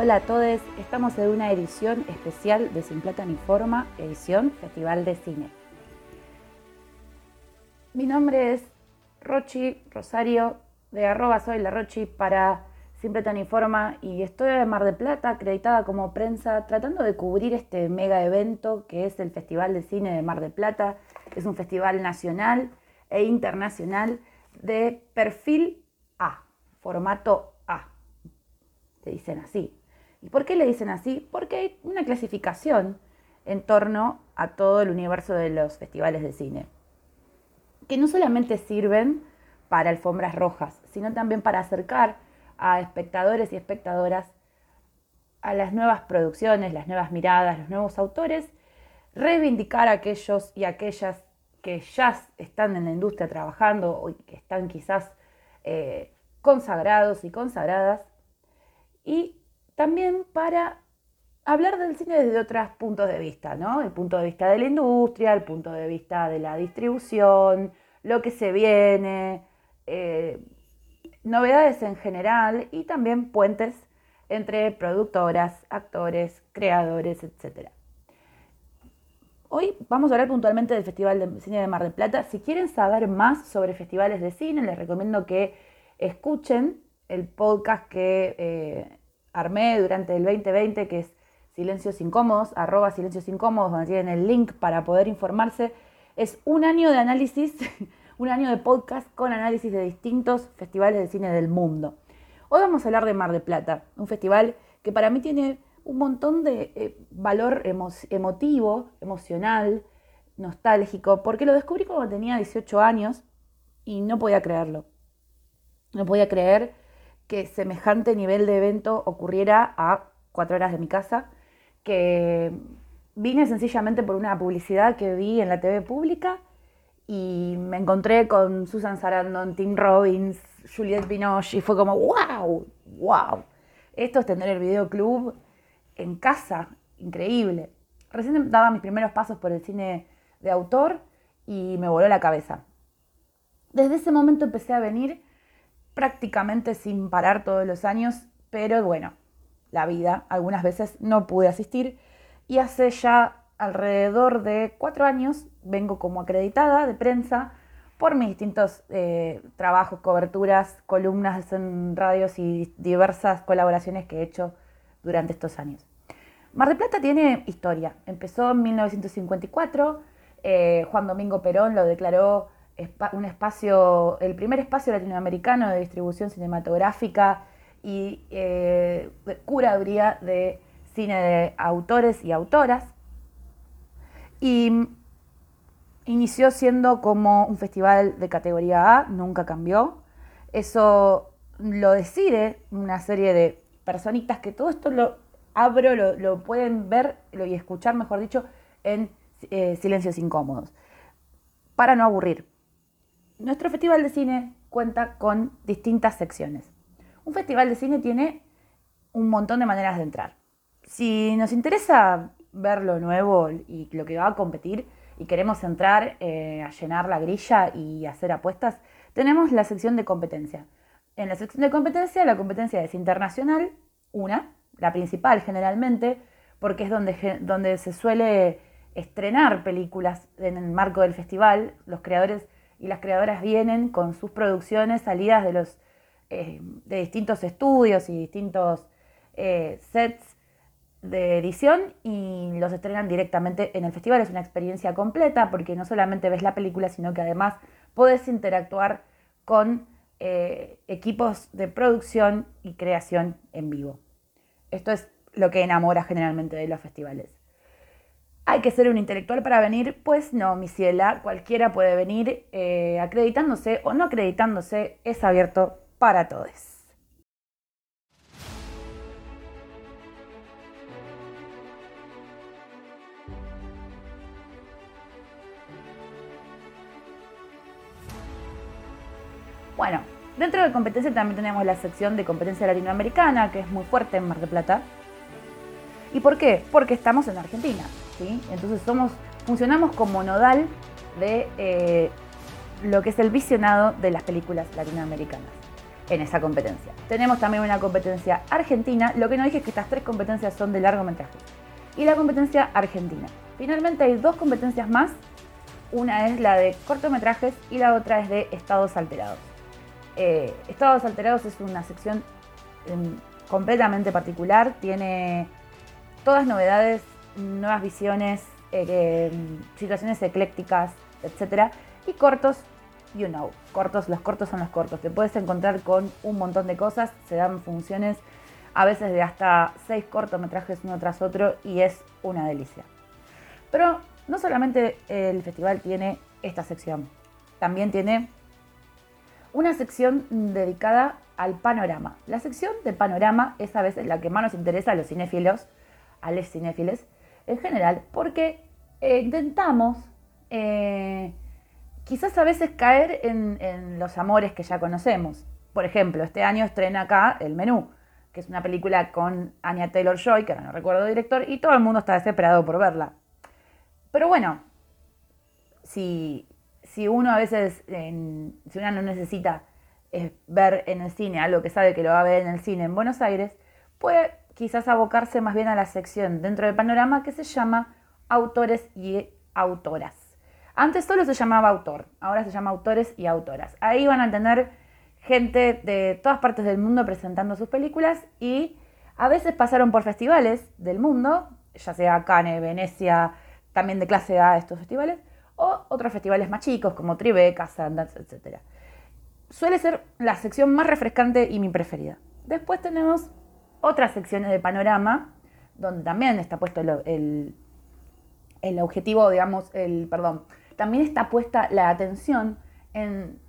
Hola a todos, estamos en una edición especial de Sin Plata ni Forma, edición Festival de Cine. Mi nombre es Rochi Rosario, de arroba soy la Rochi para Sin Plata ni Forma y estoy en Mar de Plata, acreditada como prensa, tratando de cubrir este mega evento que es el Festival de Cine de Mar de Plata. Es un festival nacional e internacional de perfil A, formato A. Se dicen así. ¿Y por qué le dicen así? Porque hay una clasificación en torno a todo el universo de los festivales de cine, que no solamente sirven para alfombras rojas, sino también para acercar a espectadores y espectadoras a las nuevas producciones, las nuevas miradas, los nuevos autores, reivindicar a aquellos y aquellas que ya están en la industria trabajando o que están quizás eh, consagrados y consagradas, y también para hablar del cine desde otros puntos de vista, ¿no? El punto de vista de la industria, el punto de vista de la distribución, lo que se viene, eh, novedades en general y también puentes entre productoras, actores, creadores, etc. Hoy vamos a hablar puntualmente del Festival de Cine de Mar del Plata. Si quieren saber más sobre festivales de cine, les recomiendo que escuchen el podcast que eh, armé durante el 2020, que es Silencios Incómodos, arroba Silencios Incómodos, donde tienen el link para poder informarse. Es un año de análisis, un año de podcast con análisis de distintos festivales de cine del mundo. Hoy vamos a hablar de Mar de Plata, un festival que para mí tiene un montón de eh, valor emotivo, emocional, nostálgico, porque lo descubrí cuando tenía 18 años y no podía creerlo. No podía creer que semejante nivel de evento ocurriera a cuatro horas de mi casa, que vine sencillamente por una publicidad que vi en la TV pública y me encontré con Susan Sarandon, Tim Robbins, Juliette Binoche y fue como, wow, wow, esto es tener el videoclub en casa, increíble. Recién daba mis primeros pasos por el cine de autor y me voló la cabeza. Desde ese momento empecé a venir prácticamente sin parar todos los años, pero bueno, la vida, algunas veces no pude asistir y hace ya alrededor de cuatro años vengo como acreditada de prensa por mis distintos eh, trabajos, coberturas, columnas en radios y diversas colaboraciones que he hecho durante estos años. Mar del Plata tiene historia. Empezó en 1954, eh, Juan Domingo Perón lo declaró un espacio, el primer espacio latinoamericano de distribución cinematográfica y eh, curaduría de cine de autores y autoras. Y inició siendo como un festival de categoría A, nunca cambió. Eso lo decide una serie de personitas que todo esto lo abro, lo, pueden ver y escuchar, mejor dicho, en eh, Silencios Incómodos, para no aburrir. Nuestro festival de cine cuenta con distintas secciones. Un festival de cine tiene un montón de maneras de entrar. Si nos interesa ver lo nuevo y lo que va a competir y queremos entrar eh, a llenar la grilla y hacer apuestas, tenemos la sección de competencia. En la sección de competencia, la competencia es internacional, una, la principal generalmente, porque es donde, donde se suele estrenar películas en el marco del festival. Los creadores y las creadoras vienen con sus producciones salidas de los eh, de distintos estudios y distintos eh, sets de edición y los estrenan directamente en el festival. Es una experiencia completa porque no solamente ves la película, sino que además puedes interactuar con eh, equipos de producción y creación en vivo. Esto es lo que enamora generalmente de los festivales. ¿Hay que ser un intelectual para venir? Pues no, mi ciela, cualquiera puede venir eh, acreditándose o no acreditándose, es abierto para todos. Bueno, dentro de competencia también tenemos la sección de competencia latinoamericana, que es muy fuerte en Mar del Plata. ¿Y por qué? Porque estamos en Argentina. Entonces funcionamos como nodal de eh, lo que es el visionado de las películas latinoamericanas. en esa competencia. Tenemos también una competencia argentina. Lo que no dije es que estas tres competencias son de largometraje. Y la competencia argentina. Finalmente hay dos competencias más. Una es la de cortometrajes y la otra es de estados alterados. Eh, estados alterados es una sección em, completamente particular. Tiene todas novedades, nuevas visiones, eh, em, situaciones eclécticas, etc. Y cortos you know, cortos, los cortos son los cortos. Te puedes encontrar con un montón de cosas, se dan funciones a veces de hasta seis cortometrajes uno tras otro y es una delicia. Pero no solamente el festival tiene esta sección, también tiene una sección dedicada al panorama. La sección de panorama es a veces la que más nos interesa a los cinéfilos, a los cinéfiles en general, porque eh, intentamos eh, quizás a veces caer en, los amores que ya conocemos. Por ejemplo, este año estrena acá El Menú, que es una película con Anya Taylor Joy, que ahora no recuerdo el director, y todo el mundo está desesperado por verla. Pero bueno, si, uno a veces, si uno no necesita eh, ver en el cine algo que sabe que lo va a ver en el cine en Buenos Aires, puede quizás abocarse más bien a la sección dentro del panorama que se llama autores y autoras. Antes solo se llamaba autor, ahora se llama autores y autoras. Ahí van a tener gente de todas partes del mundo presentando sus películas y a veces pasaron por festivales del mundo, ya sea Cannes, Venecia, también de clase A estos festivales, o otros festivales más chicos como Tribeca, Sundance, etc. Suele ser la sección más refrescante y mi preferida. Después tenemos otras secciones de panorama, donde también está puesto el, el objetivo, digamos, el, perdón, también está puesta la atención en,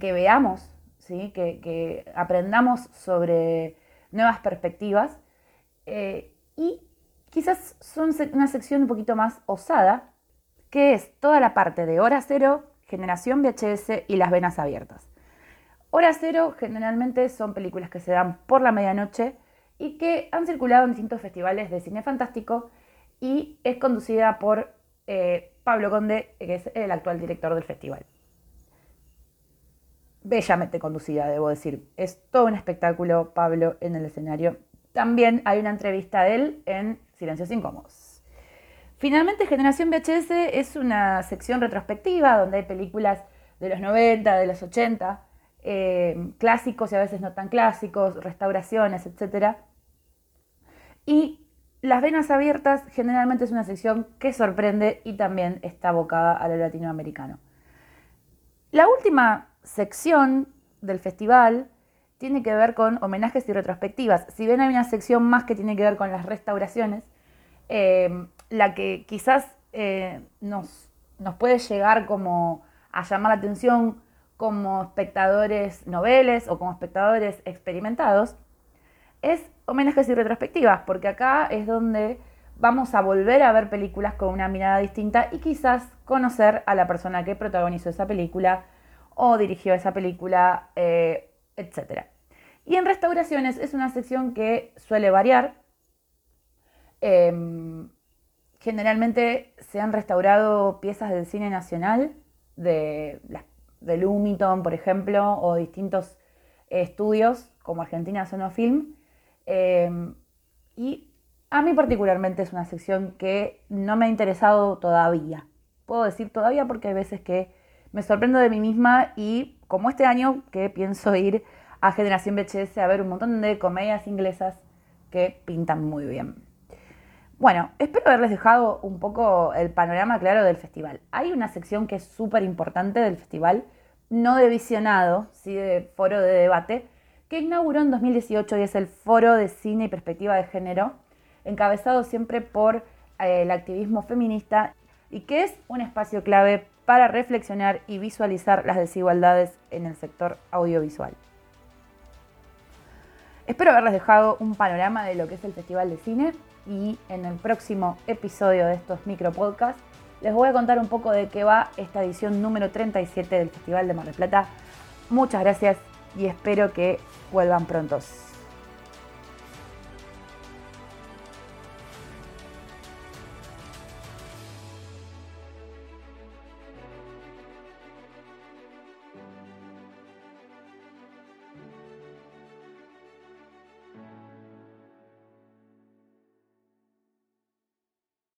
que veamos, ¿sí? que, aprendamos sobre nuevas perspectivas eh, y quizás son una sección un poquito más osada, que es toda la parte de hora cero, generación VHS y las venas abiertas. Hora cero generalmente son películas que se dan por la medianoche y que han circulado en distintos festivales de cine fantástico y es conducida por eh, Pablo Conde, que es el actual director del festival. Bellamente conducida, debo decir. Es todo un espectáculo, Pablo, en el escenario. También hay una entrevista de él en Silencios Incómodos. Finalmente, Generación VHS es una sección retrospectiva donde hay películas de los 90, de los 80, eh, clásicos y a veces no tan clásicos, restauraciones, etc. Y las venas abiertas generalmente es una sección que sorprende y también está abocada a lo latinoamericano. La última sección del festival tiene que ver con homenajes y retrospectivas. Si bien hay una sección más que tiene que ver con las restauraciones, eh, la que quizás eh, nos, nos puede llegar como a llamar la atención como espectadores noveles o como espectadores experimentados, es homenajes y retrospectivas, porque acá es donde vamos a volver a ver películas con una mirada distinta y quizás conocer a la persona que protagonizó esa película o dirigió esa película, eh, etc. Y en restauraciones es una sección que suele variar. Em, generalmente se han restaurado piezas del cine nacional, de, de Lumiton, por ejemplo, o distintos estudios como Argentina Sonofilm, Em, y a mí particularmente es una sección que no me ha interesado todavía. Puedo decir todavía porque hay veces que me sorprendo de mí misma y como este año que pienso ir a Generación VHS a ver un montón de comedias inglesas que pintan muy bien. Bueno, espero haberles dejado un poco el panorama claro del festival. Hay una sección que es súper importante del festival, no de visionado, sí de foro de debate, que inauguró en 2018 y es el Foro de Cine y Perspectiva de Género, encabezado siempre por eh, el activismo feminista y que es un espacio clave para reflexionar y visualizar las desigualdades en el sector audiovisual. Espero haberles dejado un panorama de lo que es el Festival de Cine y en el próximo episodio de estos micro podcasts les voy a contar un poco de qué va esta edición número 37 del Festival de Mar del Plata. Muchas gracias y espero que vuelvan prontos.